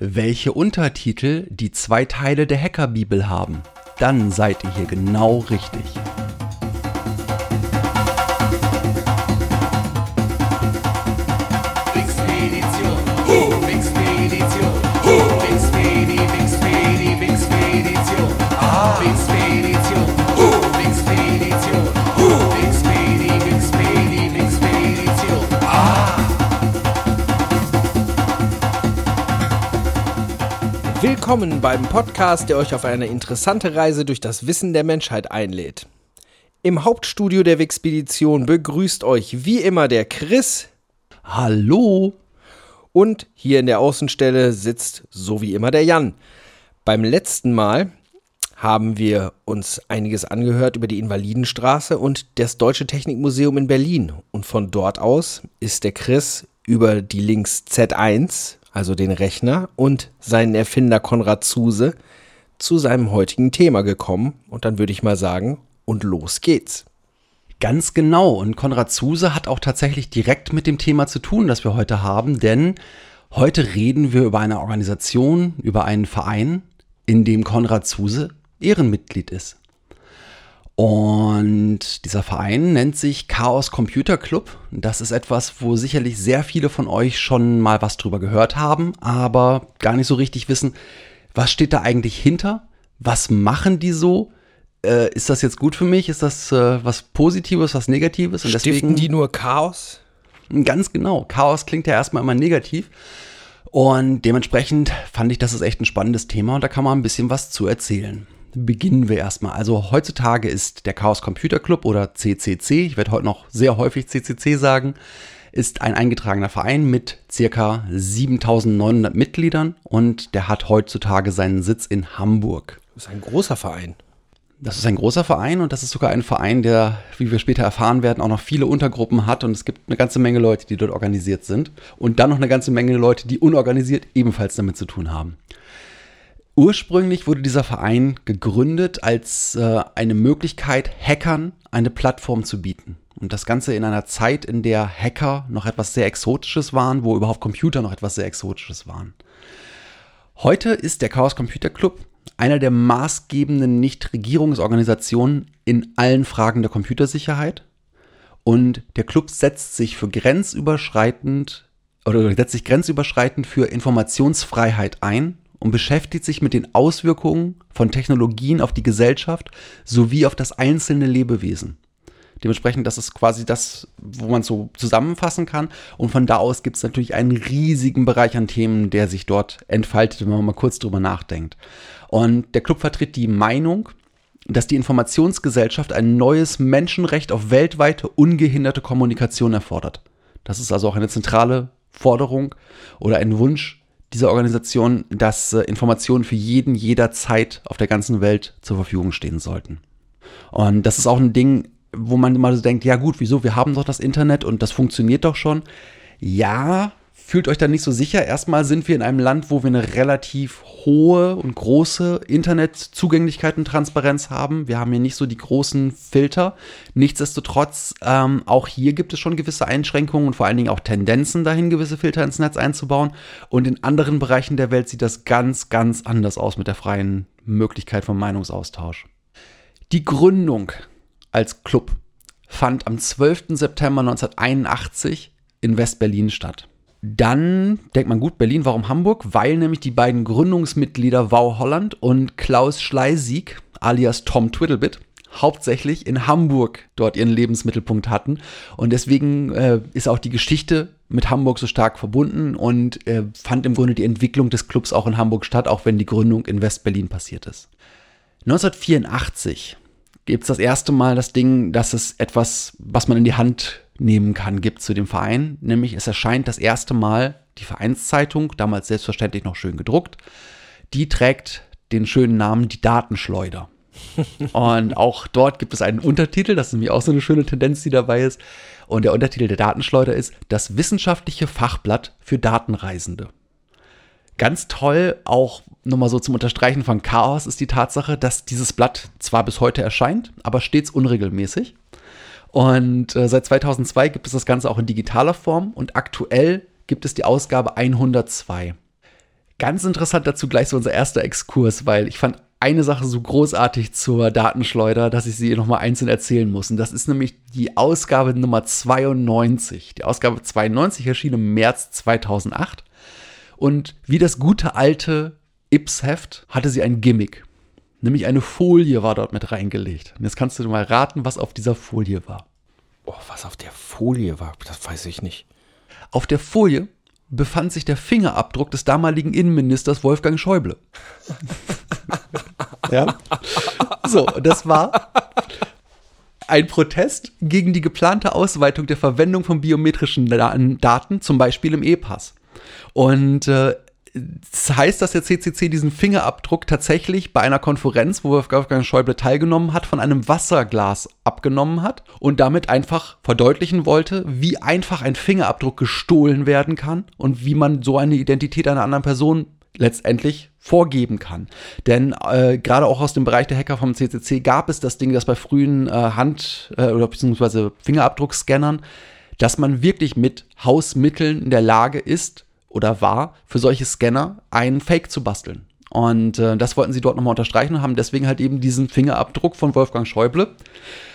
welche Untertitel die zwei Teile der Hackerbibel haben, dann seid ihr hier genau richtig. Willkommen beim Podcast, der euch auf eine interessante Reise durch das Wissen der Menschheit einlädt. Im Hauptstudio der Wixpedition begrüßt euch wie immer der Chris Hallo! und hier in der Außenstelle sitzt so wie immer der Jan. Beim letzten Mal haben wir uns einiges angehört über die Invalidenstraße und das Deutsche Technikmuseum in Berlin. Und von dort aus ist der Chris über die Links Z1, also den Rechner, und seinen Erfinder Konrad Zuse zu seinem heutigen Thema gekommen. Und dann würde ich mal sagen, und los geht's. Ganz genau. Und Konrad Zuse hat auch tatsächlich direkt mit dem Thema zu tun, das wir heute haben, denn heute reden wir über eine Organisation, über einen Verein, in dem Konrad Zuse Ehrenmitglied ist. Und dieser Verein nennt sich Chaos Computer Club. Das ist etwas, wo sicherlich sehr viele von euch schon mal was drüber gehört haben, aber gar nicht so richtig wissen, was steht da eigentlich hinter? Was machen die so? Äh, ist das jetzt gut für mich? Ist das äh, was Positives, was Negatives? Und Stiften die nur Chaos? Ganz genau. Chaos klingt ja erstmal immer negativ. Und dementsprechend fand ich, das ist echt ein spannendes Thema und da kann man ein bisschen was zu erzählen. Beginnen wir erstmal. Also heutzutage ist der Chaos Computer Club oder CCC, ich werde heute noch sehr häufig CCC sagen, ist ein eingetragener Verein mit circa 7900 Mitgliedern und der hat heutzutage seinen Sitz in Hamburg. Das ist ein großer Verein. Das ist ein großer Verein und das ist sogar ein Verein, der, wie wir später erfahren werden, auch noch viele Untergruppen hat und es gibt eine ganze Menge Leute, die dort organisiert sind und dann noch eine ganze Menge Leute, die unorganisiert ebenfalls damit zu tun haben. Ursprünglich wurde dieser Verein gegründet als äh, eine Möglichkeit, Hackern eine Plattform zu bieten. Und das Ganze in einer Zeit, in der Hacker noch etwas sehr Exotisches waren, wo überhaupt Computer noch etwas sehr Exotisches waren. Heute ist der Chaos Computer Club einer der maßgebenden Nichtregierungsorganisationen in allen Fragen der Computersicherheit. Und der Club setzt sich für grenzüberschreitend oder setzt sich grenzüberschreitend für Informationsfreiheit ein und beschäftigt sich mit den Auswirkungen von Technologien auf die Gesellschaft sowie auf das einzelne Lebewesen. Dementsprechend, das ist quasi das, wo man so zusammenfassen kann. Und von da aus gibt es natürlich einen riesigen Bereich an Themen, der sich dort entfaltet, wenn man mal kurz drüber nachdenkt. Und der Club vertritt die Meinung, dass die Informationsgesellschaft ein neues Menschenrecht auf weltweite ungehinderte Kommunikation erfordert. Das ist also auch eine zentrale Forderung oder ein Wunsch dieser Organisation, dass äh, Informationen für jeden jederzeit auf der ganzen Welt zur Verfügung stehen sollten. Und das ist auch ein Ding, wo man immer so denkt, ja gut, wieso, wir haben doch das Internet und das funktioniert doch schon. Ja, fühlt euch da nicht so sicher. Erstmal sind wir in einem Land, wo wir eine relativ hohe und große Internetzugänglichkeit und Transparenz haben. Wir haben hier nicht so die großen Filter. Nichtsdestotrotz, ähm, auch hier gibt es schon gewisse Einschränkungen und vor allen Dingen auch Tendenzen dahin, gewisse Filter ins Netz einzubauen. Und in anderen Bereichen der Welt sieht das ganz, ganz anders aus mit der freien Möglichkeit vom Meinungsaustausch. Die Gründung als Club fand am 12. September 1981 in West-Berlin statt. Dann denkt man, gut, Berlin, warum Hamburg? Weil nämlich die beiden Gründungsmitglieder Wau Holland und Klaus Schleisig, alias Tom Twiddlebit, hauptsächlich in Hamburg dort ihren Lebensmittelpunkt hatten. Und deswegen äh, ist auch die Geschichte mit Hamburg so stark verbunden und äh, fand im Grunde die Entwicklung des Clubs auch in Hamburg statt, auch wenn die Gründung in West-Berlin passiert ist. 1984 gibt es das erste Mal das Ding, dass es etwas, was man in die Hand nehmen kann, gibt zu dem Verein. Nämlich es erscheint das erste Mal die Vereinszeitung, damals selbstverständlich noch schön gedruckt. Die trägt den schönen Namen Die Datenschleuder. Und auch dort gibt es einen Untertitel, das ist nämlich auch so eine schöne Tendenz, die dabei ist. Und der Untertitel der Datenschleuder ist Das wissenschaftliche Fachblatt für Datenreisende. Ganz toll, auch nochmal so zum Unterstreichen von Chaos, ist die Tatsache, dass dieses Blatt zwar bis heute erscheint, aber stets unregelmäßig. Und äh, seit 2002 gibt es das Ganze auch in digitaler Form und aktuell gibt es die Ausgabe 102. Ganz interessant dazu gleich so unser erster Exkurs, weil ich fand eine Sache so großartig zur Datenschleuder, dass ich sie nochmal einzeln erzählen muss. Und das ist nämlich die Ausgabe Nummer 92. Die Ausgabe 92 erschien im März 2008. Und wie das gute alte Ips-Heft hatte sie ein Gimmick. Nämlich eine Folie war dort mit reingelegt. Und jetzt kannst du mal raten, was auf dieser Folie war. Oh, was auf der Folie war, das weiß ich nicht. Auf der Folie befand sich der Fingerabdruck des damaligen Innenministers Wolfgang Schäuble. ja. So, das war ein Protest gegen die geplante Ausweitung der Verwendung von biometrischen Daten, zum Beispiel im E-Pass. Und äh, heißt, dass der CCC diesen Fingerabdruck tatsächlich bei einer Konferenz, wo Wolfgang Schäuble teilgenommen hat, von einem Wasserglas abgenommen hat und damit einfach verdeutlichen wollte, wie einfach ein Fingerabdruck gestohlen werden kann und wie man so eine Identität einer anderen Person letztendlich vorgeben kann. Denn äh, gerade auch aus dem Bereich der Hacker vom CCC gab es das Ding, dass bei frühen äh, Hand- äh, oder beziehungsweise Fingerabdruckscannern, dass man wirklich mit Hausmitteln in der Lage ist, oder war, für solche Scanner einen Fake zu basteln. Und äh, das wollten sie dort nochmal unterstreichen und haben deswegen halt eben diesen Fingerabdruck von Wolfgang Schäuble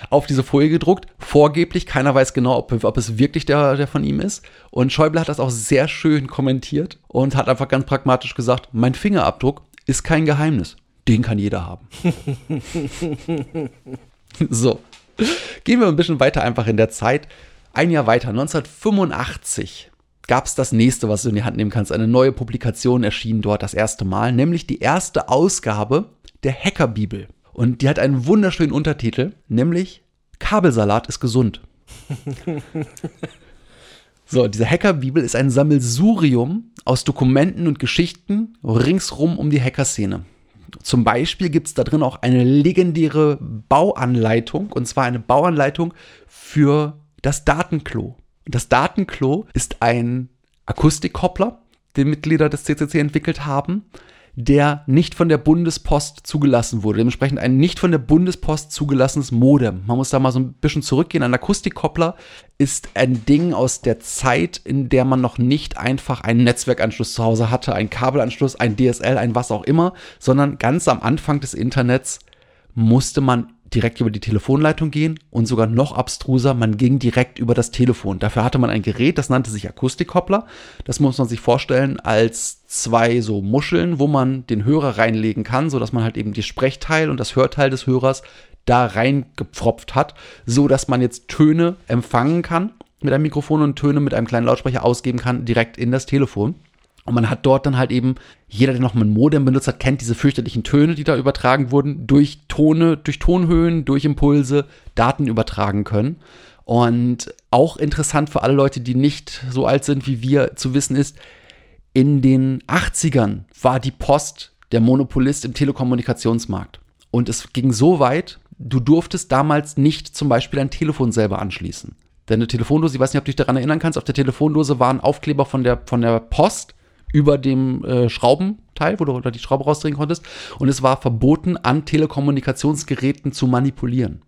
auf diese Folie gedruckt. Vorgeblich, keiner weiß genau, ob, ob es wirklich der, der von ihm ist. Und Schäuble hat das auch sehr schön kommentiert und hat einfach ganz pragmatisch gesagt, mein Fingerabdruck ist kein Geheimnis. Den kann jeder haben. so. Gehen wir ein bisschen weiter einfach in der Zeit. Ein Jahr weiter, 1985 gab es das nächste, was du in die Hand nehmen kannst. Eine neue Publikation erschien dort das erste Mal, nämlich die erste Ausgabe der Hackerbibel. Und die hat einen wunderschönen Untertitel, nämlich Kabelsalat ist gesund. so, diese Hackerbibel ist ein Sammelsurium aus Dokumenten und Geschichten ringsrum um die Hackerszene. Zum Beispiel gibt es da drin auch eine legendäre Bauanleitung, und zwar eine Bauanleitung für das Datenklo. Das Datenklo ist ein Akustikkoppler, den Mitglieder des CCC entwickelt haben, der nicht von der Bundespost zugelassen wurde. Dementsprechend ein nicht von der Bundespost zugelassenes Modem. Man muss da mal so ein bisschen zurückgehen. Ein Akustikkoppler ist ein Ding aus der Zeit, in der man noch nicht einfach einen Netzwerkanschluss zu Hause hatte, einen Kabelanschluss, ein DSL, ein was auch immer, sondern ganz am Anfang des Internets musste man direkt über die Telefonleitung gehen und sogar noch abstruser, man ging direkt über das Telefon. Dafür hatte man ein Gerät, das nannte sich Akustikkoppler. Das muss man sich vorstellen als zwei so Muscheln, wo man den Hörer reinlegen kann, sodass man halt eben die Sprechteil und das Hörteil des Hörers da reingepfropft hat, so dass man jetzt Töne empfangen kann mit einem Mikrofon und Töne mit einem kleinen Lautsprecher ausgeben kann direkt in das Telefon. Und man hat dort dann halt eben, jeder, der noch mal ein Modem benutzt hat, kennt diese fürchterlichen Töne, die da übertragen wurden, durch Tone, durch Tonhöhen, durch Impulse Daten übertragen können. Und auch interessant für alle Leute, die nicht so alt sind wie wir, zu wissen ist, in den 80ern war die Post der Monopolist im Telekommunikationsmarkt. Und es ging so weit, du durftest damals nicht zum Beispiel ein Telefon selber anschließen. Denn eine Telefondose, ich weiß nicht, ob du dich daran erinnern kannst, auf der Telefondose waren Aufkleber von der, von der Post über dem äh, Schraubenteil, wo du die Schraube rausdrehen konntest. Und es war verboten, an Telekommunikationsgeräten zu manipulieren.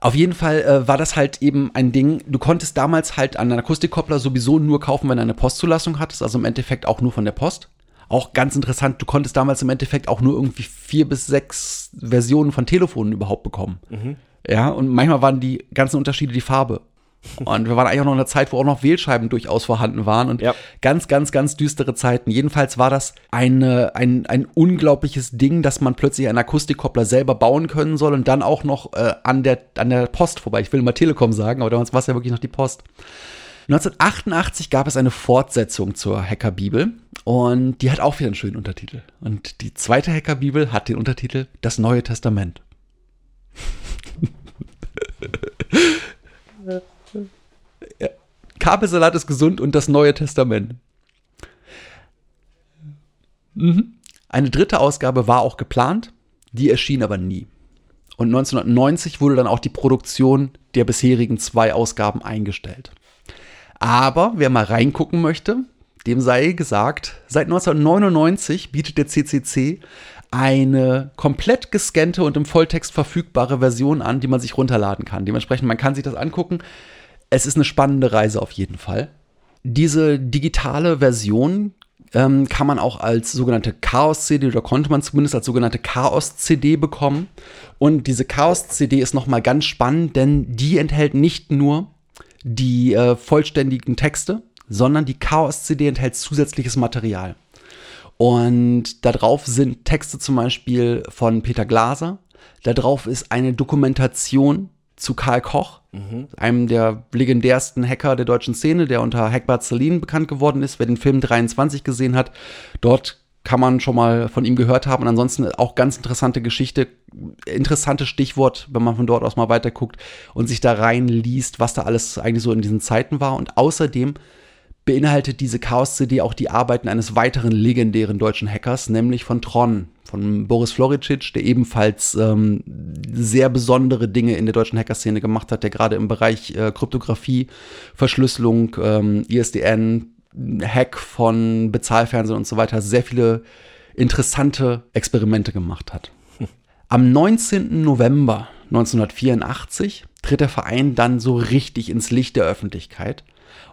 Auf jeden Fall äh, war das halt eben ein Ding. Du konntest damals halt einen Akustikkoppler sowieso nur kaufen, wenn du eine Postzulassung hattest, also im Endeffekt auch nur von der Post. Auch ganz interessant, du konntest damals im Endeffekt auch nur irgendwie vier bis sechs Versionen von Telefonen überhaupt bekommen. Mhm. Ja, und manchmal waren die ganzen Unterschiede die Farbe. Und wir waren eigentlich auch noch in einer Zeit, wo auch noch Wählscheiben durchaus vorhanden waren und ja. ganz, ganz, ganz düstere Zeiten. Jedenfalls war das eine, ein, ein unglaubliches Ding, dass man plötzlich einen Akustikkoppler selber bauen können soll und dann auch noch äh, an, der, an der Post vorbei. Ich will mal Telekom sagen, aber damals war es ja wirklich noch die Post. 1988 gab es eine Fortsetzung zur Hackerbibel und die hat auch wieder einen schönen Untertitel. Und die zweite Hackerbibel hat den Untertitel Das Neue Testament. Kabelsalat ist gesund und das Neue Testament. Mhm. Eine dritte Ausgabe war auch geplant, die erschien aber nie. Und 1990 wurde dann auch die Produktion der bisherigen zwei Ausgaben eingestellt. Aber wer mal reingucken möchte, dem sei gesagt, seit 1999 bietet der CCC eine komplett gescannte und im Volltext verfügbare Version an, die man sich runterladen kann. Dementsprechend, man kann sich das angucken. Es ist eine spannende Reise auf jeden Fall. Diese digitale Version ähm, kann man auch als sogenannte Chaos-CD oder konnte man zumindest als sogenannte Chaos-CD bekommen. Und diese Chaos-CD ist nochmal ganz spannend, denn die enthält nicht nur die äh, vollständigen Texte, sondern die Chaos-CD enthält zusätzliches Material. Und da drauf sind Texte zum Beispiel von Peter Glaser. Da drauf ist eine Dokumentation zu Karl Koch, mhm. einem der legendärsten Hacker der deutschen Szene, der unter Hackbart Celine bekannt geworden ist. Wer den Film 23 gesehen hat, dort kann man schon mal von ihm gehört haben. Und ansonsten auch ganz interessante Geschichte, interessantes Stichwort, wenn man von dort aus mal weiterguckt und sich da reinliest, was da alles eigentlich so in diesen Zeiten war. Und außerdem beinhaltet diese Chaos-CD auch die Arbeiten eines weiteren legendären deutschen Hackers, nämlich von Tron, von Boris Floricic, der ebenfalls ähm, sehr besondere Dinge in der deutschen Hackerszene gemacht hat, der gerade im Bereich äh, Kryptographie, Verschlüsselung, ähm, ISDN, Hack von Bezahlfernsehen und so weiter sehr viele interessante Experimente gemacht hat. Am 19. November 1984 tritt der Verein dann so richtig ins Licht der Öffentlichkeit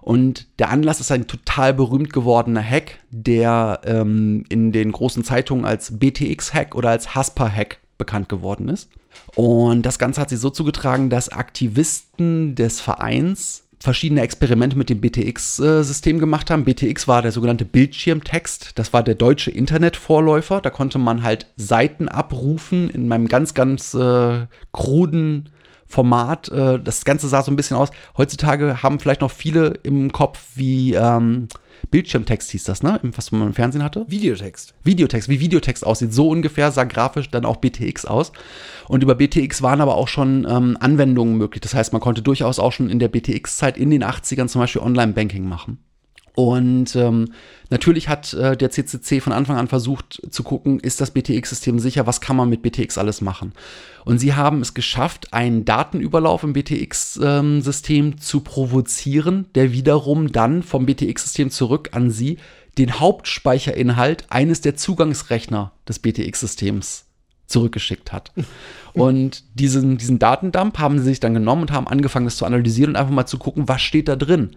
und der Anlass ist ein total berühmt gewordener Hack, der ähm, in den großen Zeitungen als BTX-Hack oder als Haspa-Hack bekannt geworden ist. Und das Ganze hat sich so zugetragen, dass Aktivisten des Vereins verschiedene Experimente mit dem BTX-System gemacht haben. BTX war der sogenannte Bildschirmtext. Das war der deutsche Internetvorläufer. Da konnte man halt Seiten abrufen in meinem ganz, ganz äh, kruden Format. Äh, das Ganze sah so ein bisschen aus. Heutzutage haben vielleicht noch viele im Kopf, wie ähm, Bildschirmtext hieß das, ne? Was man im Fernsehen hatte? Videotext. Videotext, wie Videotext aussieht. So ungefähr sah grafisch dann auch BTX aus. Und über BTX waren aber auch schon ähm, Anwendungen möglich. Das heißt, man konnte durchaus auch schon in der BTX-Zeit in den 80ern zum Beispiel Online-Banking machen. Und ähm, natürlich hat äh, der CCC von Anfang an versucht zu gucken, ist das BTX-System sicher, was kann man mit BTX alles machen. Und sie haben es geschafft, einen Datenüberlauf im BTX-System ähm, zu provozieren, der wiederum dann vom BTX-System zurück an sie den Hauptspeicherinhalt eines der Zugangsrechner des BTX-Systems zurückgeschickt hat. Und diesen, diesen Datendump haben sie sich dann genommen und haben angefangen, das zu analysieren und einfach mal zu gucken, was steht da drin.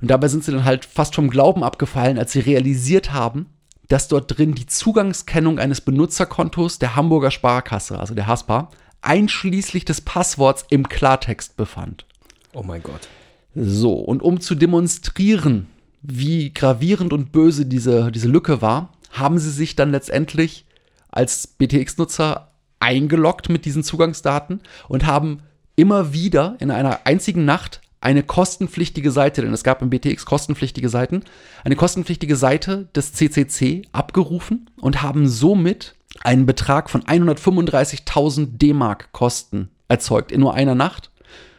Und dabei sind sie dann halt fast vom Glauben abgefallen, als sie realisiert haben, dass dort drin die Zugangskennung eines Benutzerkontos der Hamburger Sparkasse, also der HASPA, einschließlich des Passworts im Klartext befand. Oh mein Gott. So, und um zu demonstrieren, wie gravierend und böse diese, diese Lücke war, haben sie sich dann letztendlich als BTX-Nutzer eingeloggt mit diesen Zugangsdaten und haben immer wieder in einer einzigen Nacht eine kostenpflichtige Seite, denn es gab im BTX kostenpflichtige Seiten, eine kostenpflichtige Seite des CCC abgerufen und haben somit einen Betrag von 135.000 D-Mark Kosten erzeugt in nur einer Nacht,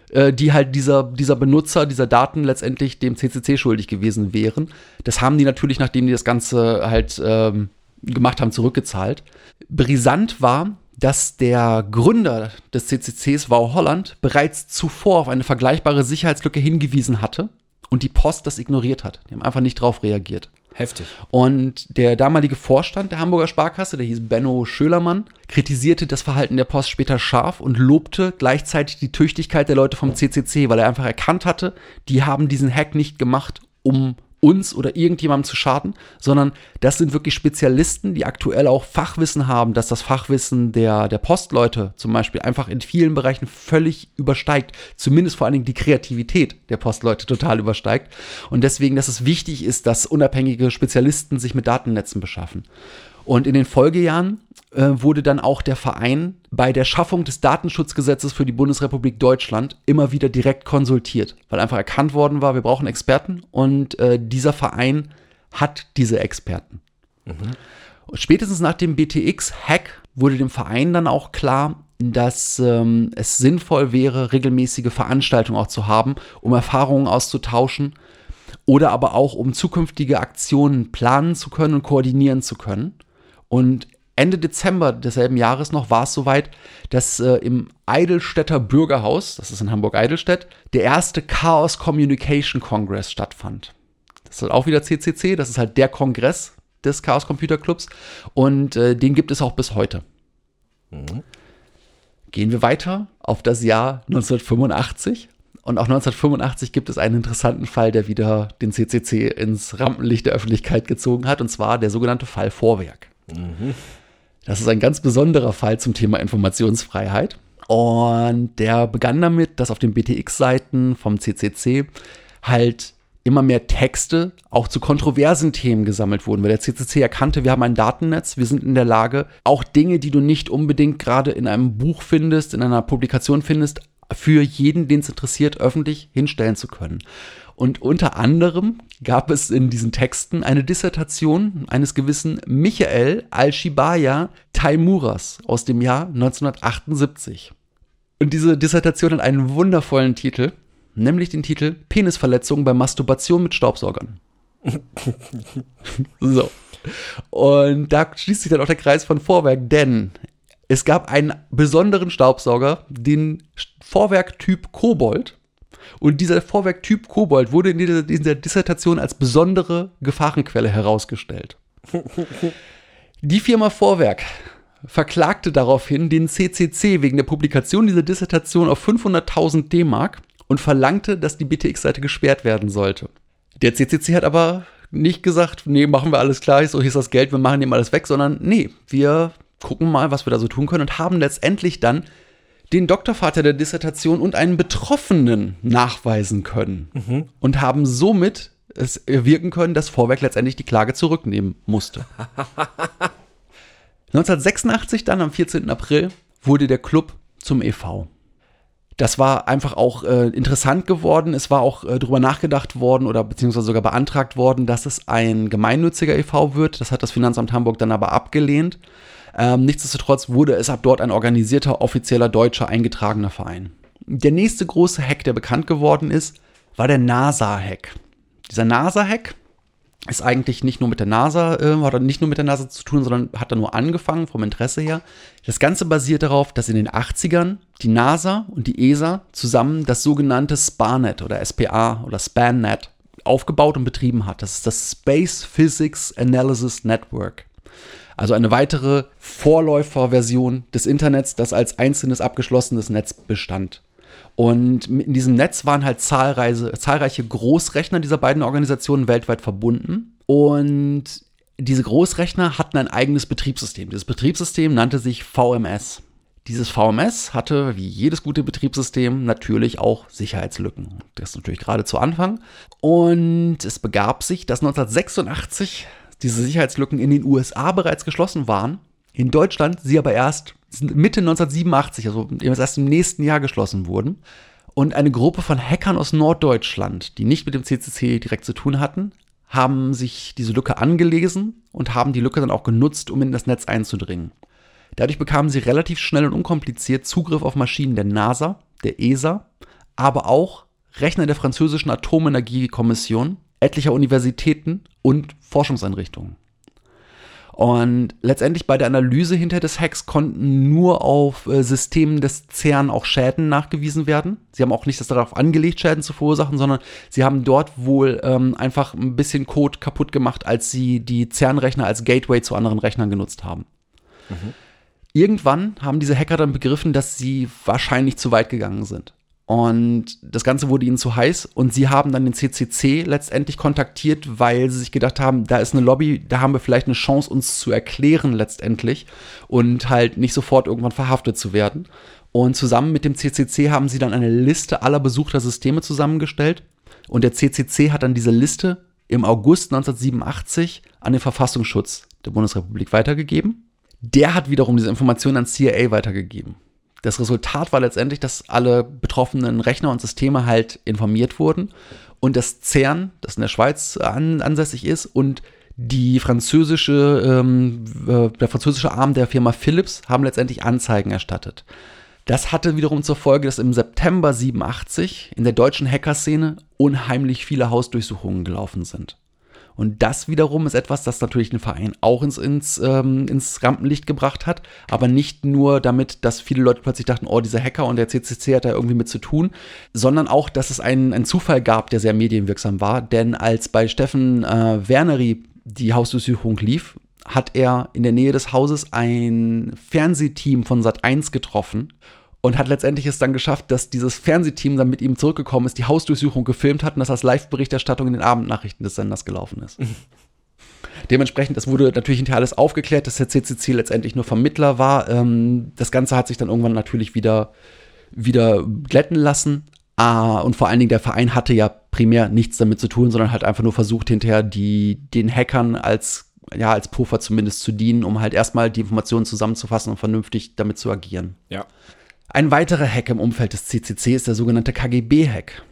äh, die halt dieser, dieser Benutzer dieser Daten letztendlich dem CCC schuldig gewesen wären. Das haben die natürlich, nachdem die das Ganze halt ähm, gemacht haben, zurückgezahlt. Brisant war, dass der Gründer des CCCs, Wow Holland, bereits zuvor auf eine vergleichbare Sicherheitslücke hingewiesen hatte und die Post das ignoriert hat. Die haben einfach nicht drauf reagiert. Heftig. Und der damalige Vorstand der Hamburger Sparkasse, der hieß Benno Schölermann, kritisierte das Verhalten der Post später scharf und lobte gleichzeitig die Tüchtigkeit der Leute vom CCC, weil er einfach erkannt hatte, die haben diesen Hack nicht gemacht, um uns oder irgendjemandem zu schaden, sondern das sind wirklich Spezialisten, die aktuell auch Fachwissen haben, dass das Fachwissen der, der Postleute zum Beispiel einfach in vielen Bereichen völlig übersteigt. Zumindest vor allen Dingen die Kreativität der Postleute total übersteigt. Und deswegen, dass es wichtig ist, dass unabhängige Spezialisten sich mit Datennetzen beschaffen. Und in den Folgejahren äh, wurde dann auch der Verein bei der Schaffung des Datenschutzgesetzes für die Bundesrepublik Deutschland immer wieder direkt konsultiert, weil einfach erkannt worden war, wir brauchen Experten und äh, dieser Verein hat diese Experten. Mhm. Spätestens nach dem BTX-Hack wurde dem Verein dann auch klar, dass ähm, es sinnvoll wäre, regelmäßige Veranstaltungen auch zu haben, um Erfahrungen auszutauschen oder aber auch um zukünftige Aktionen planen zu können und koordinieren zu können. Und Ende Dezember desselben Jahres noch war es soweit, dass äh, im Eidelstädter Bürgerhaus, das ist in Hamburg-Eidelstedt, der erste Chaos Communication Congress stattfand. Das ist halt auch wieder CCC, das ist halt der Kongress des Chaos Computer Clubs und äh, den gibt es auch bis heute. Gehen wir weiter auf das Jahr 1985. Und auch 1985 gibt es einen interessanten Fall, der wieder den CCC ins Rampenlicht der Öffentlichkeit gezogen hat, und zwar der sogenannte Fall Vorwerk. Das ist ein ganz besonderer Fall zum Thema Informationsfreiheit. Und der begann damit, dass auf den BTX-Seiten vom CCC halt immer mehr Texte auch zu kontroversen Themen gesammelt wurden, weil der CCC erkannte, wir haben ein Datennetz, wir sind in der Lage, auch Dinge, die du nicht unbedingt gerade in einem Buch findest, in einer Publikation findest, für jeden, den es interessiert, öffentlich hinstellen zu können. Und unter anderem gab es in diesen Texten eine Dissertation eines gewissen Michael Al-Shibaya Taimuras aus dem Jahr 1978. Und diese Dissertation hat einen wundervollen Titel, nämlich den Titel Penisverletzungen bei Masturbation mit Staubsaugern. so. Und da schließt sich dann auch der Kreis von Vorwerk, denn es gab einen besonderen Staubsauger, den Vorwerk-Typ Kobold. Und dieser Vorwerk-Typ Kobold wurde in dieser, in dieser Dissertation als besondere Gefahrenquelle herausgestellt. Die Firma Vorwerk verklagte daraufhin den CCC wegen der Publikation dieser Dissertation auf 500.000 D-Mark und verlangte, dass die BTX-Seite gesperrt werden sollte. Der CCC hat aber nicht gesagt, nee, machen wir alles gleich, so hier ist das Geld, wir machen dem alles weg, sondern nee, wir gucken mal, was wir da so tun können und haben letztendlich dann den Doktorvater der Dissertation und einen Betroffenen nachweisen können und haben somit es wirken können, dass Vorwerk letztendlich die Klage zurücknehmen musste. 1986 dann, am 14. April, wurde der Club zum e.V. Das war einfach auch äh, interessant geworden. Es war auch äh, darüber nachgedacht worden oder beziehungsweise sogar beantragt worden, dass es ein gemeinnütziger e.V. wird. Das hat das Finanzamt Hamburg dann aber abgelehnt. Ähm, nichtsdestotrotz wurde es ab dort ein organisierter, offizieller deutscher eingetragener Verein. Der nächste große Hack, der bekannt geworden ist, war der NASA-Hack. Dieser NASA-Hack ist eigentlich nicht nur mit der NASA, äh, hat nicht nur mit der NASA zu tun, sondern hat da nur angefangen vom Interesse her. Das Ganze basiert darauf, dass in den 80ern die NASA und die ESA zusammen das sogenannte SPARNet oder SPA oder SPANnet aufgebaut und betrieben hat. Das ist das Space Physics Analysis Network. Also eine weitere Vorläuferversion des Internets, das als einzelnes abgeschlossenes Netz bestand. Und in diesem Netz waren halt zahlreiche, zahlreiche Großrechner dieser beiden Organisationen weltweit verbunden. Und diese Großrechner hatten ein eigenes Betriebssystem. Dieses Betriebssystem nannte sich VMS. Dieses VMS hatte, wie jedes gute Betriebssystem, natürlich auch Sicherheitslücken. Das natürlich gerade zu Anfang. Und es begab sich, dass 1986 diese Sicherheitslücken in den USA bereits geschlossen waren. In Deutschland sie aber erst Mitte 1987, also erst im nächsten Jahr geschlossen wurden. Und eine Gruppe von Hackern aus Norddeutschland, die nicht mit dem CCC direkt zu tun hatten, haben sich diese Lücke angelesen und haben die Lücke dann auch genutzt, um in das Netz einzudringen. Dadurch bekamen sie relativ schnell und unkompliziert Zugriff auf Maschinen der NASA, der ESA, aber auch Rechner der französischen Atomenergiekommission, etlicher Universitäten und Forschungseinrichtungen. Und letztendlich bei der Analyse hinter des Hacks konnten nur auf äh, Systemen des CERN auch Schäden nachgewiesen werden. Sie haben auch nicht das darauf angelegt, Schäden zu verursachen, sondern sie haben dort wohl ähm, einfach ein bisschen Code kaputt gemacht, als sie die CERN-Rechner als Gateway zu anderen Rechnern genutzt haben. Irgendwann haben diese Hacker dann begriffen, dass sie wahrscheinlich zu weit gegangen sind. Und das Ganze wurde ihnen zu heiß und sie haben dann den CCC letztendlich kontaktiert, weil sie sich gedacht haben, da ist eine Lobby, da haben wir vielleicht eine Chance, uns zu erklären letztendlich und halt nicht sofort irgendwann verhaftet zu werden. Und zusammen mit dem CCC haben sie dann eine Liste aller besuchter Systeme zusammengestellt und der CCC hat dann diese Liste im August 1987 an den Verfassungsschutz der Bundesrepublik weitergegeben. Der hat wiederum diese Informationen an CIA weitergegeben. Das Resultat war letztendlich, dass alle betroffenen Rechner und Systeme halt informiert wurden und das CERN, das in der Schweiz an, ansässig ist, und die französische, ähm, äh, der französische Arm der Firma Philips haben letztendlich Anzeigen erstattet. Das hatte wiederum zur Folge, dass im September 87 in der deutschen Hackerszene unheimlich viele Hausdurchsuchungen gelaufen sind. Und das wiederum ist etwas, das natürlich den Verein auch ins, ins, ähm, ins Rampenlicht gebracht hat, aber nicht nur damit, dass viele Leute plötzlich dachten, oh, dieser Hacker und der CCC hat da irgendwie mit zu tun, sondern auch, dass es einen, einen Zufall gab, der sehr medienwirksam war. Denn als bei Steffen äh, Werneri die Hausdurchsuchung lief, hat er in der Nähe des Hauses ein Fernsehteam von Sat1 getroffen und hat letztendlich es dann geschafft, dass dieses Fernsehteam dann mit ihm zurückgekommen ist, die Hausdurchsuchung gefilmt hat und das als Live-Berichterstattung in den Abendnachrichten des Senders gelaufen ist. Dementsprechend, das wurde natürlich hinterher alles aufgeklärt, dass der CCC letztendlich nur Vermittler war. Ähm, das Ganze hat sich dann irgendwann natürlich wieder, wieder glätten lassen. Ah, und vor allen Dingen der Verein hatte ja primär nichts damit zu tun, sondern hat einfach nur versucht, hinterher die, den Hackern als ja, als Puffer zumindest zu dienen, um halt erstmal die Informationen zusammenzufassen und vernünftig damit zu agieren. Ja. Ein weiterer Hack im Umfeld des CCC ist der sogenannte KGB-Hack.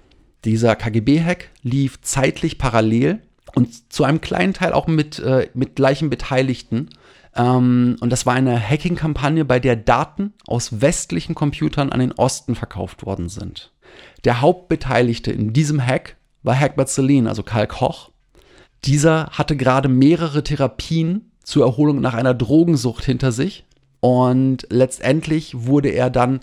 Dieser KGB-Hack lief zeitlich parallel und zu einem kleinen Teil auch mit, äh, mit gleichen Beteiligten. Ähm, und das war eine Hacking-Kampagne, bei der Daten aus westlichen Computern an den Osten verkauft worden sind. Der Hauptbeteiligte in diesem Hack war Hackbert Celine, also Karl Koch. Dieser hatte gerade mehrere Therapien zur Erholung nach einer Drogensucht hinter sich und letztendlich wurde er dann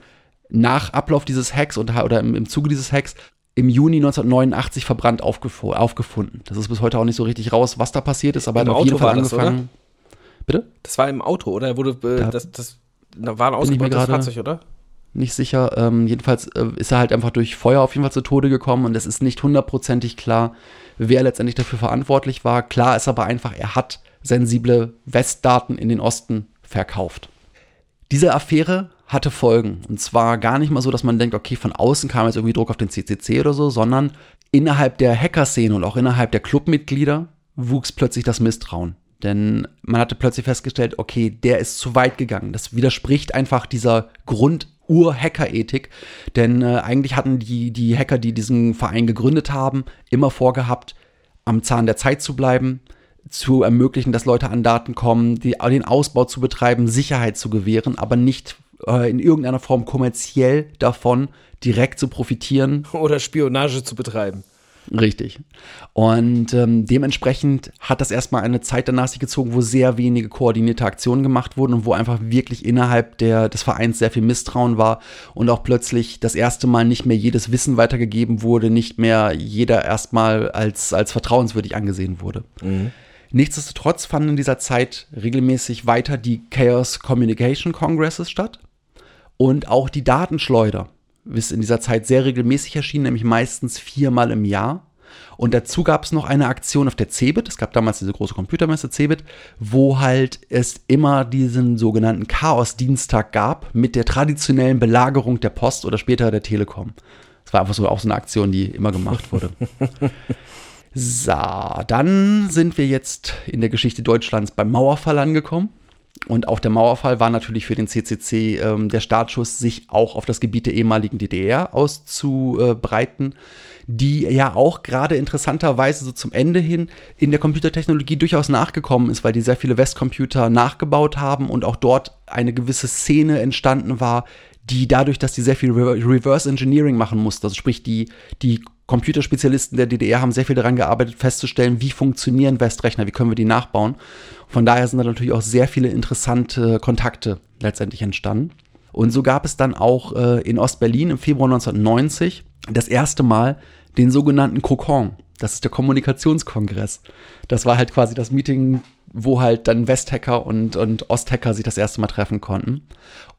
nach Ablauf dieses Hacks oder, oder im, im Zuge dieses Hacks im Juni 1989 verbrannt aufgef aufgefunden. Das ist bis heute auch nicht so richtig raus, was da passiert ist, aber er Im hat auf Auto jeden Fall war das, angefangen. Bitte? Das war im Auto, oder? Er wurde, äh, Da das, das na, war ein ausgebautes gerade- Fahrzeug, oder? Nicht sicher. Ähm, jedenfalls äh, ist er halt einfach durch Feuer auf jeden Fall zu Tode gekommen und es ist nicht hundertprozentig klar, wer letztendlich dafür verantwortlich war. Klar ist aber einfach, er hat sensible Westdaten in den Osten verkauft. Diese Affäre hatte Folgen. Und zwar gar nicht mal so, dass man denkt, okay, von außen kam jetzt irgendwie Druck auf den CCC oder so, sondern innerhalb der Hacker-Szene und auch innerhalb der Clubmitglieder wuchs plötzlich das Misstrauen. Denn man hatte plötzlich festgestellt, okay, der ist zu weit gegangen. Das widerspricht einfach dieser Grund-Ur-Hacker-Ethik. Denn äh, eigentlich hatten die, die Hacker, die diesen Verein gegründet haben, immer vorgehabt, am Zahn der Zeit zu bleiben, zu ermöglichen, dass Leute an Daten kommen, die, den Ausbau zu betreiben, Sicherheit zu gewähren, aber nicht äh, in irgendeiner Form kommerziell davon direkt zu profitieren. Oder Spionage zu betreiben. Richtig. Und ähm, dementsprechend hat das erstmal eine Zeit danach sich gezogen, wo sehr wenige koordinierte Aktionen gemacht wurden und wo einfach wirklich innerhalb der, des Vereins sehr viel Misstrauen war und auch plötzlich das erste Mal nicht mehr jedes Wissen weitergegeben wurde, nicht mehr jeder erstmal als, als vertrauenswürdig angesehen wurde. Nichtsdestotrotz fanden in dieser Zeit regelmäßig weiter die Chaos Communication Congresses statt und auch die Datenschleuder ist in dieser Zeit sehr regelmäßig erschienen, nämlich meistens viermal im Jahr. Und dazu gab es noch eine Aktion auf der CeBIT, es gab damals diese große Computermesse CeBIT, wo halt es immer diesen sogenannten Chaos-Dienstag gab mit der traditionellen Belagerung der Post oder später der Telekom. Das war einfach so auch so eine Aktion, die immer gemacht wurde. So, dann sind wir jetzt in der Geschichte Deutschlands beim Mauerfall angekommen. Und auch der Mauerfall war natürlich für den CCC ähm, der Startschuss, sich auch auf das Gebiet der ehemaligen DDR auszubreiten, die ja auch gerade interessanterweise so zum Ende hin in der Computertechnologie durchaus nachgekommen ist, weil die sehr viele Westcomputer nachgebaut haben und auch dort eine gewisse Szene entstanden war, die dadurch, dass die sehr viel Re- Reverse Engineering machen mussten, also sprich die, die Computerspezialisten der DDR haben sehr viel daran gearbeitet, festzustellen, wie funktionieren Westrechner, wie können wir die nachbauen. Von daher sind da natürlich auch sehr viele interessante Kontakte letztendlich entstanden. Und so gab es dann auch äh, in Ostberlin im Februar 1990 das erste Mal den sogenannten Kokon. Das ist der Kommunikationskongress. Das war halt quasi das Meeting, wo halt dann Westhacker und, und Osthacker sich das erste Mal treffen konnten.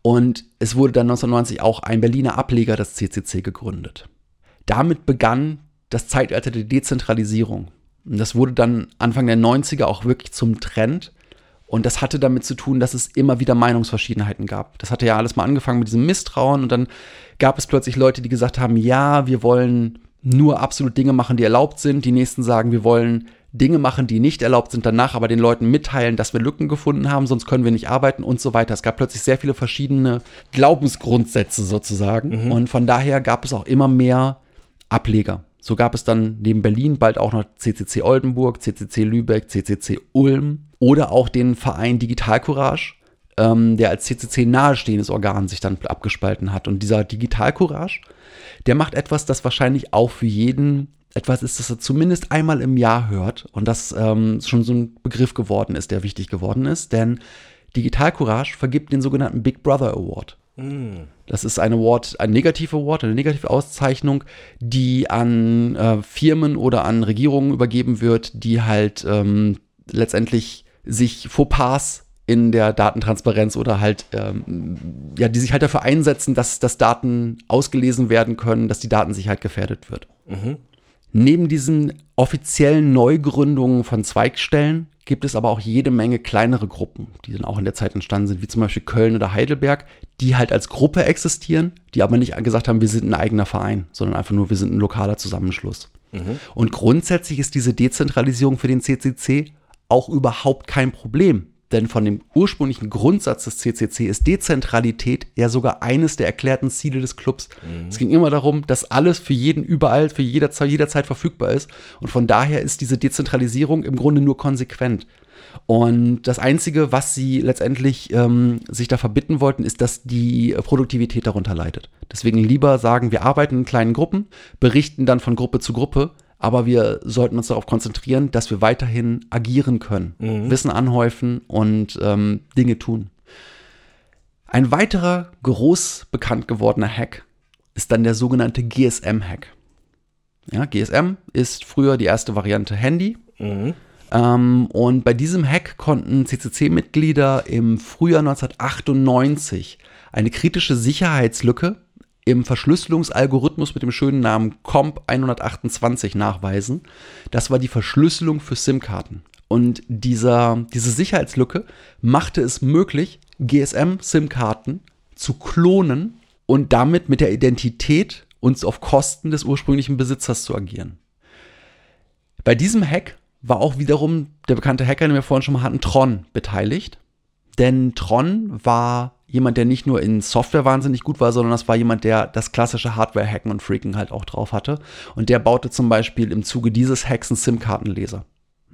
Und es wurde dann 1990 auch ein Berliner Ableger des CCC gegründet. Damit begann das Zeitalter der Dezentralisierung. Und das wurde dann Anfang der 90er auch wirklich zum Trend. Und das hatte damit zu tun, dass es immer wieder Meinungsverschiedenheiten gab. Das hatte ja alles mal angefangen mit diesem Misstrauen und dann gab es plötzlich Leute, die gesagt haben, ja, wir wollen nur absolut Dinge machen, die erlaubt sind. Die nächsten sagen, wir wollen Dinge machen, die nicht erlaubt sind, danach aber den Leuten mitteilen, dass wir Lücken gefunden haben, sonst können wir nicht arbeiten und so weiter. Es gab plötzlich sehr viele verschiedene Glaubensgrundsätze sozusagen. Und von daher gab es auch immer mehr Ableger. So gab es dann neben Berlin bald auch noch CCC Oldenburg, CCC Lübeck, CCC Ulm oder auch den Verein Digital Courage, ähm, der als CCC nahestehendes Organ sich dann abgespalten hat. Und dieser Digital Courage, der macht etwas, das wahrscheinlich auch für jeden etwas ist, das er zumindest einmal im Jahr hört und das ähm, schon so ein Begriff geworden ist, der wichtig geworden ist, denn Digital Courage vergibt den sogenannten Big Brother Award. Das ist ein Award, ein Negativ Award, eine negative Auszeichnung, die an äh, Firmen oder an Regierungen übergeben wird, die halt ähm, letztendlich sich Fauxpas in der Datentransparenz oder halt, ähm, ja, die sich halt dafür einsetzen, dass, dass Daten ausgelesen werden können, dass die Datensicherheit gefährdet wird. Neben diesen offiziellen Neugründungen von Zweigstellen gibt es aber auch jede Menge kleinere Gruppen, die dann auch in der Zeit entstanden sind, wie zum Beispiel Köln oder Heidelberg, die halt als Gruppe existieren, die aber nicht gesagt haben, wir sind ein eigener Verein, sondern einfach nur, wir sind ein lokaler Zusammenschluss. Und grundsätzlich ist diese Dezentralisierung für den CCC auch überhaupt kein Problem. Denn von dem ursprünglichen Grundsatz des CCC ist Dezentralität ja sogar eines der erklärten Ziele des Clubs. Es ging immer darum, dass alles für jeden überall, für jederzeit, jederzeit verfügbar ist. Und von daher ist diese Dezentralisierung im Grunde nur konsequent. Und das Einzige, was sie letztendlich ähm, sich da verbitten wollten, ist, dass die Produktivität darunter leidet. Deswegen lieber sagen, wir arbeiten in kleinen Gruppen, berichten dann von Gruppe zu Gruppe, aber wir sollten uns darauf konzentrieren, dass wir weiterhin agieren können, Wissen anhäufen und ähm, Dinge tun. Ein weiterer groß bekannt gewordener Hack ist dann der sogenannte GSM-Hack. Ja, GSM ist früher die erste Variante Handy. Ähm, und bei diesem Hack konnten CCC-Mitglieder im Frühjahr 1998 eine kritische Sicherheitslücke im Verschlüsselungsalgorithmus mit dem schönen Namen COMP 128 nachweisen. Das war die Verschlüsselung für SIM-Karten. Und dieser, diese Sicherheitslücke machte es möglich, GSM-SIM-Karten zu klonen und damit mit der Identität und auf Kosten des ursprünglichen Besitzers zu agieren. Bei diesem Hack war auch wiederum der bekannte Hacker, den wir vorhin schon mal hatten, Tron beteiligt. Denn Tron war jemand, der nicht nur in Software wahnsinnig gut war, sondern das war jemand, der das klassische Hardware-Hacken und Freaking halt auch drauf hatte. Und der baute zum Beispiel im Zuge dieses Hacks einen SIM-Kartenleser.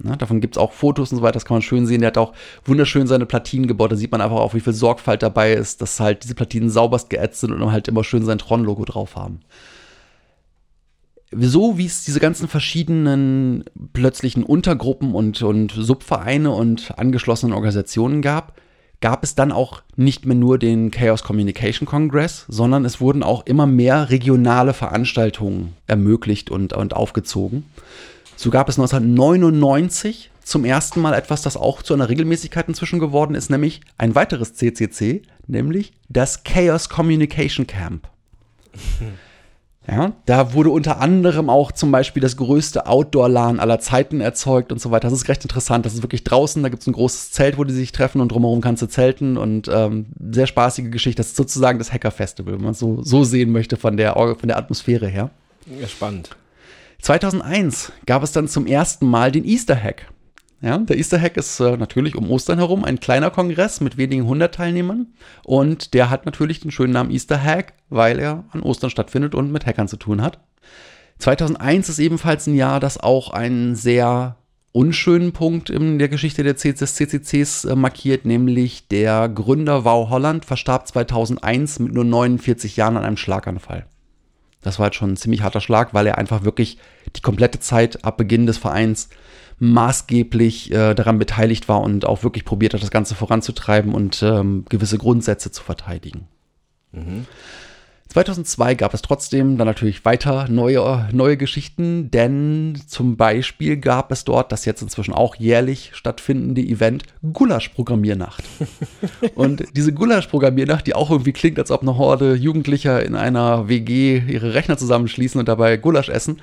Ne, davon gibt es auch Fotos und so weiter, das kann man schön sehen. Der hat auch wunderschön seine Platinen gebaut. Da sieht man einfach auch, wie viel Sorgfalt dabei ist, dass halt diese Platinen sauberst geätzt sind und halt immer schön sein Tron-Logo drauf haben so wie es diese ganzen verschiedenen plötzlichen Untergruppen und, und Subvereine und angeschlossenen Organisationen gab, gab es dann auch nicht mehr nur den Chaos Communication Congress, sondern es wurden auch immer mehr regionale Veranstaltungen ermöglicht und, und aufgezogen. So gab es 1999 zum ersten Mal etwas, das auch zu einer Regelmäßigkeit inzwischen geworden ist, nämlich ein weiteres CCC, nämlich das Chaos Communication Camp. Ja, da wurde unter anderem auch zum Beispiel das größte Outdoor-LAN aller Zeiten erzeugt und so weiter. Das ist recht interessant. Das ist wirklich draußen. Da gibt es ein großes Zelt, wo die sich treffen und drumherum kannst du zelten und ähm, sehr spaßige Geschichte. Das ist sozusagen das Hacker-Festival, wenn man es so, so sehen möchte von der, von der Atmosphäre her. Ja, spannend. 2001 gab es dann zum ersten Mal den Easter Hack. Ja, der Easter Hack ist äh, natürlich um Ostern herum ein kleiner Kongress mit wenigen hundert Teilnehmern und der hat natürlich den schönen Namen Easter Hack, weil er an Ostern stattfindet und mit Hackern zu tun hat. 2001 ist ebenfalls ein Jahr, das auch einen sehr unschönen Punkt in der Geschichte der C des CCCs äh, markiert, nämlich der Gründer Wow Holland verstarb 2001 mit nur 49 Jahren an einem Schlaganfall. Das war halt schon ein ziemlich harter Schlag, weil er einfach wirklich die komplette Zeit ab Beginn des Vereins maßgeblich äh, daran beteiligt war und auch wirklich probiert hat, das Ganze voranzutreiben und ähm, gewisse Grundsätze zu verteidigen. 2002 gab es trotzdem dann natürlich weiter neue, neue Geschichten, denn zum Beispiel gab es dort das jetzt inzwischen auch jährlich stattfindende Event Gulasch-Programmiernacht. Und diese Gulasch-Programmiernacht, die auch irgendwie klingt, als ob eine Horde Jugendlicher in einer WG ihre Rechner zusammenschließen und dabei Gulasch essen,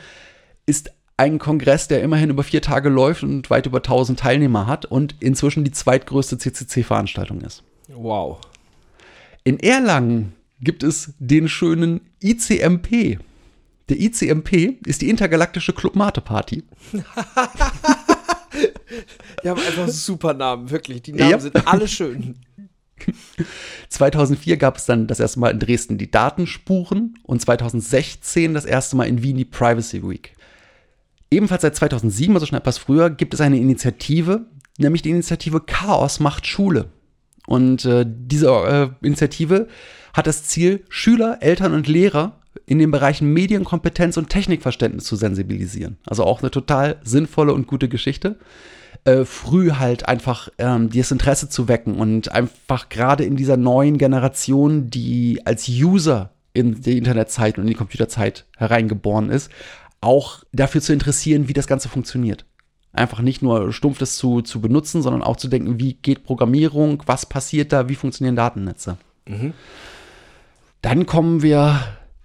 ist ein Kongress, der immerhin über vier Tage läuft und weit über 1000 Teilnehmer hat und inzwischen die zweitgrößte CCC-Veranstaltung ist. Wow. In Erlangen gibt es den schönen ICMP. Der ICMP ist die intergalaktische Club Mate Party. Die haben einfach super Namen, wirklich. Die Namen Ja. sind alle schön. 2004 gab es dann das erste Mal in Dresden die Datenspuren und 2016 das erste Mal in Wien die Privacy Week. Ebenfalls seit 2007, also schon etwas früher, gibt es eine Initiative, nämlich die Initiative Chaos macht Schule. Und äh, diese äh, Initiative hat das Ziel, Schüler, Eltern und Lehrer in den Bereichen Medienkompetenz und Technikverständnis zu sensibilisieren. Also auch eine total sinnvolle und gute Geschichte. Äh, früh halt einfach ähm, das Interesse zu wecken und einfach gerade in dieser neuen Generation, die als User in die Internetzeit und in die Computerzeit hereingeboren ist, auch dafür zu interessieren, wie das Ganze funktioniert. Einfach nicht nur stumpf das zu, zu benutzen, sondern auch zu denken, wie geht Programmierung, was passiert da, wie funktionieren Datennetze. Dann kommen wir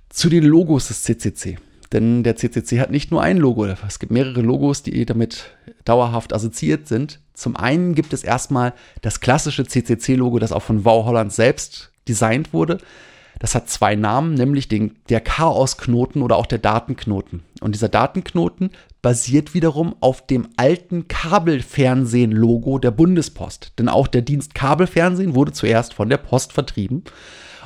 zu den Logos des CCC. Denn der CCC hat nicht nur ein Logo, es gibt mehrere Logos, die damit dauerhaft assoziiert sind. Zum einen gibt es erstmal das klassische CCC-Logo, das auch von Wow Holland selbst designt wurde. Das hat zwei Namen, nämlich den, der Chaosknoten oder auch der Datenknoten. Und dieser Datenknoten basiert wiederum auf dem alten Kabelfernsehen-Logo der Bundespost. Denn auch der Dienst Kabelfernsehen wurde zuerst von der Post vertrieben.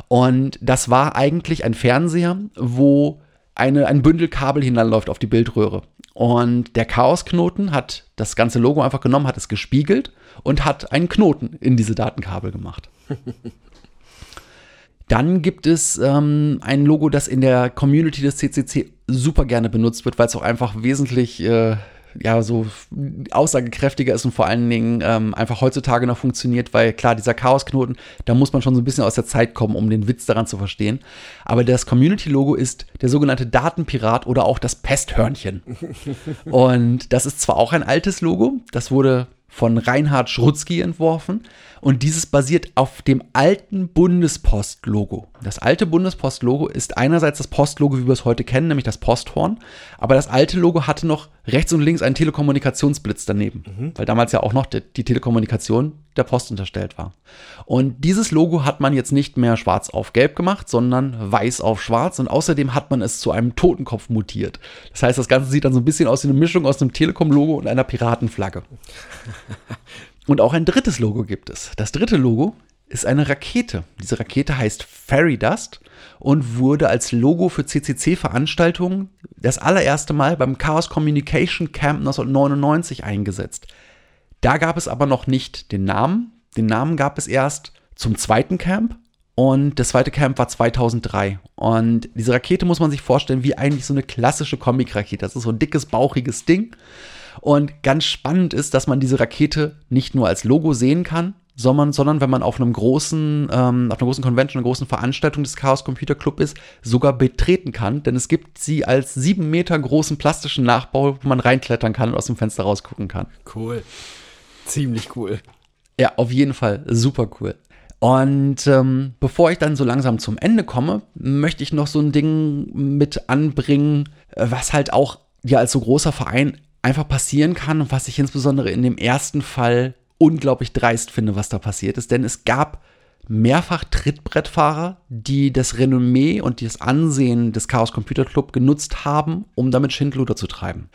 Und das war eigentlich ein Fernseher, wo eine, ein Bündel Kabel hinanläuft auf die Bildröhre. Und der Chaosknoten hat das ganze Logo einfach genommen, hat es gespiegelt und hat einen Knoten in diese Datenkabel gemacht. Dann gibt es ähm, ein Logo, das in der Community des CCC super gerne benutzt wird, weil es auch einfach wesentlich äh, ja so aussagekräftiger ist und vor allen Dingen ähm, einfach heutzutage noch funktioniert, weil klar, dieser Chaosknoten, da muss man schon so ein bisschen aus der Zeit kommen, um den Witz daran zu verstehen. Aber das Community-Logo ist der sogenannte Datenpirat oder auch das Pesthörnchen. und das ist zwar auch ein altes Logo, das wurde von Reinhard Schrutzky entworfen. Und dieses basiert auf dem alten Bundespost-Logo. Das alte Bundespost-Logo ist einerseits das Postlogo, wie wir es heute kennen, nämlich das Posthorn, aber das alte Logo hatte noch rechts und links einen Telekommunikationsblitz daneben, weil damals ja auch noch die, die Telekommunikation der Post unterstellt war. Und dieses Logo hat man jetzt nicht mehr schwarz auf gelb gemacht, sondern weiß auf schwarz und außerdem hat man es zu einem Totenkopf mutiert. Das heißt, das Ganze sieht dann so ein bisschen aus wie eine Mischung aus einem Telekom-Logo und einer Piratenflagge. Und auch ein drittes Logo gibt es. Das dritte Logo ist eine Rakete. Diese Rakete heißt Fairy Dust und wurde als Logo für CCC-Veranstaltungen das allererste Mal beim Chaos Communication Camp 1999 eingesetzt. Da gab es aber noch nicht den Namen. Den Namen gab es erst zum zweiten Camp und das zweite Camp war 2003. Und diese Rakete muss man sich vorstellen wie eigentlich so eine klassische Comic-Rakete. Das ist so ein dickes, bauchiges Ding. Und ganz spannend ist, dass man diese Rakete nicht nur als Logo sehen kann, sondern, sondern wenn man auf einem großen, ähm, auf einer großen Convention, einer großen Veranstaltung des Chaos Computer Club ist, sogar betreten kann, denn es gibt sie als sieben Meter großen plastischen Nachbau, wo man reinklettern kann und aus dem Fenster rausgucken kann. Cool. Ziemlich cool. Ja, auf jeden Fall super cool. Und ähm, bevor ich dann so langsam zum Ende komme, möchte ich noch so ein Ding mit anbringen, äh, was halt auch ja als so großer Verein einfach passieren kann und was ich insbesondere in dem ersten Fall unglaublich dreist finde, was da passiert ist. Denn es gab mehrfach Trittbrettfahrer, die das Renommee und das Ansehen des Chaos Computer Club genutzt haben, um damit Schindluder zu treiben.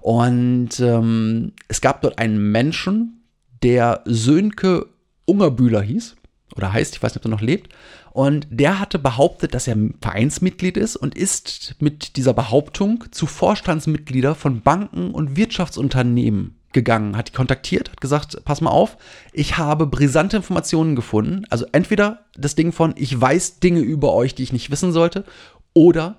Und ähm, es gab dort einen Menschen, der Sönke Ungerbühler hieß oder heißt, ich weiß nicht, ob er noch lebt. Und der hatte behauptet, dass er Vereinsmitglied ist und ist mit dieser Behauptung zu Vorstandsmitglieder von Banken und Wirtschaftsunternehmen gegangen, hat die kontaktiert, hat gesagt, pass mal auf, ich habe brisante Informationen gefunden. Also entweder das Ding von, ich weiß Dinge über euch, die ich nicht wissen sollte, oder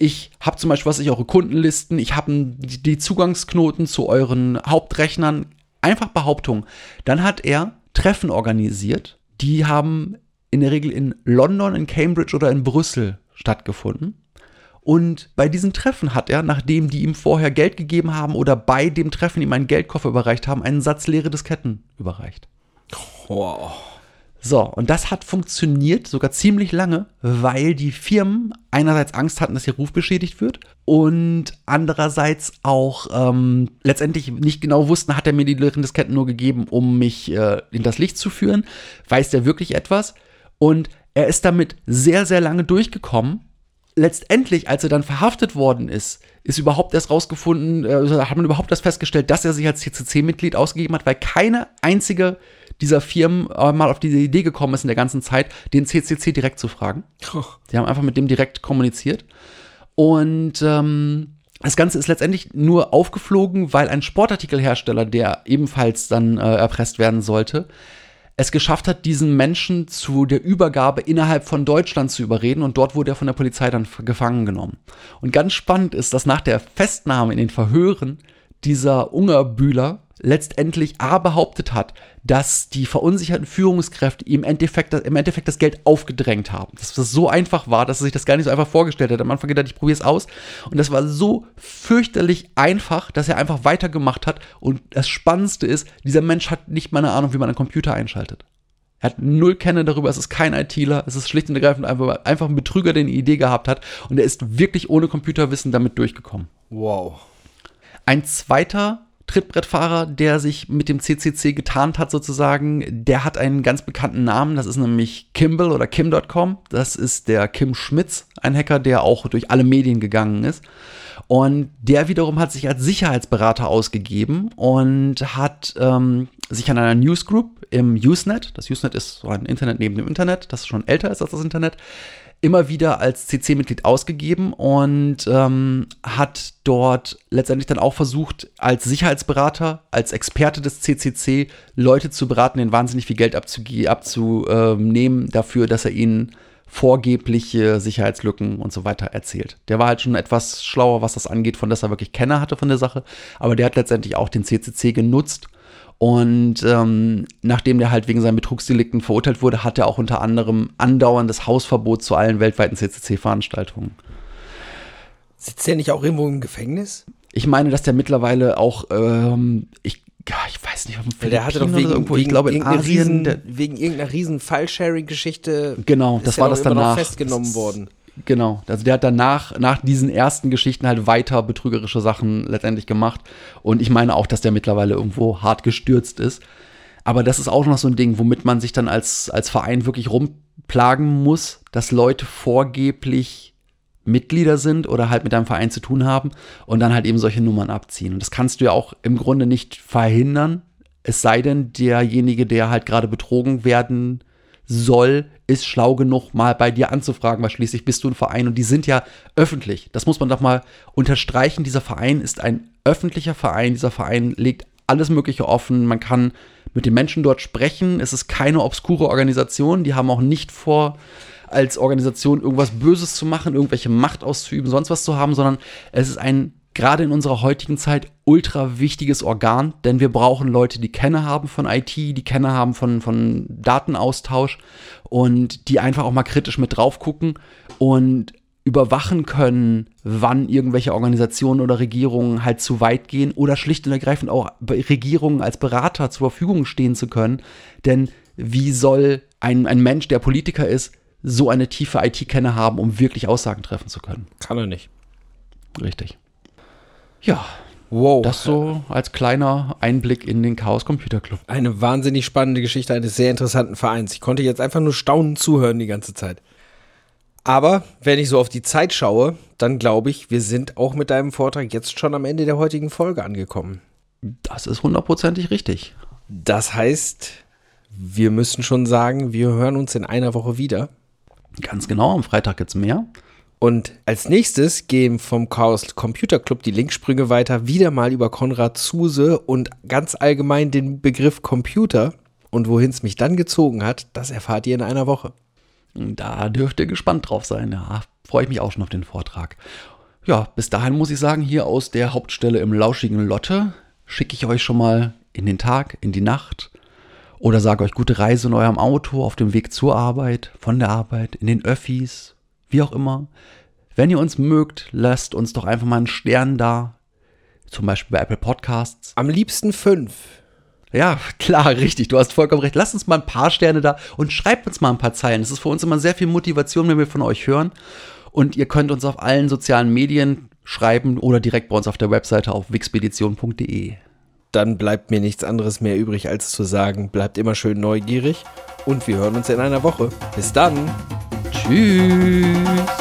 ich habe zum Beispiel, was ich eure Kundenlisten, ich habe die Zugangsknoten zu euren Hauptrechnern, einfach Behauptungen. Dann hat er Treffen organisiert, die haben in der Regel in London, in Cambridge oder in Brüssel stattgefunden. Und bei diesen Treffen hat er, nachdem die ihm vorher Geld gegeben haben oder bei dem Treffen ihm einen Geldkoffer überreicht haben, einen Satz leere Disketten überreicht. Wow. So, und das hat funktioniert sogar ziemlich lange, weil die Firmen einerseits Angst hatten, dass ihr Ruf beschädigt wird und andererseits auch ähm, letztendlich nicht genau wussten, hat er mir die leeren Disketten nur gegeben, um mich äh, in das Licht zu führen? Weiß der wirklich etwas? Und er ist damit sehr, sehr lange durchgekommen. Letztendlich, als er dann verhaftet worden ist, ist überhaupt erst rausgefunden, äh, hat man überhaupt erst festgestellt, dass er sich als CCC-Mitglied ausgegeben hat, weil keine einzige dieser Firmen äh, mal auf diese Idee gekommen ist in der ganzen Zeit, den CCC direkt zu fragen. Die haben einfach mit dem direkt kommuniziert. Und ähm, das Ganze ist letztendlich nur aufgeflogen, weil ein Sportartikelhersteller, der ebenfalls dann äh, erpresst werden sollte, es geschafft hat, diesen Menschen zu der Übergabe innerhalb von Deutschland zu überreden und dort wurde er von der Polizei dann gefangen genommen. Und ganz spannend ist, dass nach der Festnahme in den Verhören dieser Ungerbühler letztendlich A behauptet hat, dass die verunsicherten Führungskräfte ihm im Endeffekt, im Endeffekt das Geld aufgedrängt haben. Dass das so einfach war, dass er sich das gar nicht so einfach vorgestellt hat. Am Anfang gedacht, ich probiere es aus. Und das war so fürchterlich einfach, dass er einfach weitergemacht hat. Und das Spannendste ist, dieser Mensch hat nicht mal eine Ahnung, wie man einen Computer einschaltet. Er hat null Kenne darüber, es ist kein ITler, es ist schlicht und ergreifend einfach, einfach ein Betrüger, der eine Idee gehabt hat. Und er ist wirklich ohne Computerwissen damit durchgekommen. Wow. Ein zweiter Trittbrettfahrer, der sich mit dem CCC getarnt hat sozusagen, der hat einen ganz bekannten Namen, das ist nämlich Kimball oder Kim.com. Das ist der Kim Schmitz, ein Hacker, der auch durch alle Medien gegangen ist. Und der wiederum hat sich als Sicherheitsberater ausgegeben und hat ähm, sich an einer Newsgroup im Usenet, das Usenet ist so ein Internet neben dem Internet, das schon älter ist als das Internet, immer wieder als CC-Mitglied ausgegeben und ähm, hat dort letztendlich dann auch versucht, als Sicherheitsberater, als Experte des CCC Leute zu beraten, denen wahnsinnig viel Geld abzunehmen dafür, dass er ihnen vorgebliche Sicherheitslücken und so weiter erzählt. Der war halt schon etwas schlauer, was das angeht, von dass er wirklich Kenner hatte von der Sache, aber der hat letztendlich auch den CCC genutzt und ähm, nachdem der halt wegen seinen Betrugsdelikten verurteilt wurde, hat er auch unter anderem andauerndes Hausverbot zu allen weltweiten CCC-Veranstaltungen. Sitzt der nicht auch irgendwo im Gefängnis? Ich meine, dass der mittlerweile auch, ähm, ich, ja, ich weiß nicht, Weil der hatte doch wegen, irgendwo, wegen, ich glaube in irgendeiner Asien, riesen, der, wegen irgendeiner riesen File-Sharing-Geschichte. genau, das war das danach. festgenommen worden. Genau, also der hat danach, nach diesen ersten Geschichten halt weiter betrügerische Sachen letztendlich gemacht. Und ich meine auch, dass der mittlerweile irgendwo hart gestürzt ist. Aber das ist auch noch so ein Ding, womit man sich dann als, als Verein wirklich rumplagen muss, dass Leute vorgeblich Mitglieder sind oder halt mit einem Verein zu tun haben und dann halt eben solche Nummern abziehen. Und das kannst du ja auch im Grunde nicht verhindern, es sei denn, derjenige, der halt gerade betrogen werden soll, ist schlau genug, mal bei dir anzufragen, weil schließlich bist du ein Verein und die sind ja öffentlich. Das muss man doch mal unterstreichen. Dieser Verein ist ein öffentlicher Verein. Dieser Verein legt alles Mögliche offen. Man kann mit den Menschen dort sprechen. Es ist keine obskure Organisation. Die haben auch nicht vor, als Organisation irgendwas Böses zu machen, irgendwelche Macht auszuüben, sonst was zu haben, sondern es ist ein gerade in unserer heutigen Zeit ultra wichtiges Organ, denn wir brauchen Leute, die Kenner haben von IT, die Kenner haben von, von Datenaustausch und die einfach auch mal kritisch mit drauf gucken und überwachen können, wann irgendwelche Organisationen oder Regierungen halt zu weit gehen oder schlicht und ergreifend auch Regierungen als Berater zur Verfügung stehen zu können. Denn wie soll ein, ein Mensch, der Politiker ist, so eine tiefe IT-Kenner haben, um wirklich Aussagen treffen zu können? Kann er nicht. Richtig. Ja, Wow. das so als kleiner Einblick in den Chaos Computer Club. Eine wahnsinnig spannende Geschichte eines sehr interessanten Vereins. Ich konnte jetzt einfach nur staunend zuhören die ganze Zeit. Aber wenn ich so auf die Zeit schaue, dann glaube ich, wir sind auch mit deinem Vortrag jetzt schon am Ende der heutigen Folge angekommen. Das ist hundertprozentig richtig. Das heißt, wir müssen schon sagen, wir hören uns in einer Woche wieder. Ganz genau, am Freitag jetzt mehr. Und als nächstes gehen vom Chaos Computer Club die Linksprünge weiter, wieder mal über Konrad Zuse und ganz allgemein den Begriff Computer. Und wohin es mich dann gezogen hat, das erfahrt ihr in einer Woche. Da dürft ihr gespannt drauf sein. Ja, freue ich mich auch schon auf den Vortrag. Ja, bis dahin muss ich sagen, hier aus der Hauptstelle im lauschigen Lotte schicke ich euch schon mal in den Tag, in die Nacht oder sage euch gute Reise in eurem Auto, auf dem Weg zur Arbeit, von der Arbeit, in den Öffis, wie auch immer. Wenn ihr uns mögt, lasst uns doch einfach mal einen Stern da. Zum Beispiel bei Apple Podcasts. Am liebsten fünf. Ja, klar, richtig. Du hast vollkommen recht. Lasst uns mal ein paar Sterne da und schreibt uns mal ein paar Zeilen. Es ist für uns immer sehr viel Motivation, wenn wir von euch hören. Und ihr könnt uns auf allen sozialen Medien schreiben oder direkt bei uns auf der Webseite auf wixpedition.de. Dann bleibt mir nichts anderes mehr übrig, als zu sagen, bleibt immer schön neugierig und wir hören uns in einer Woche. Bis dann. Tschüss.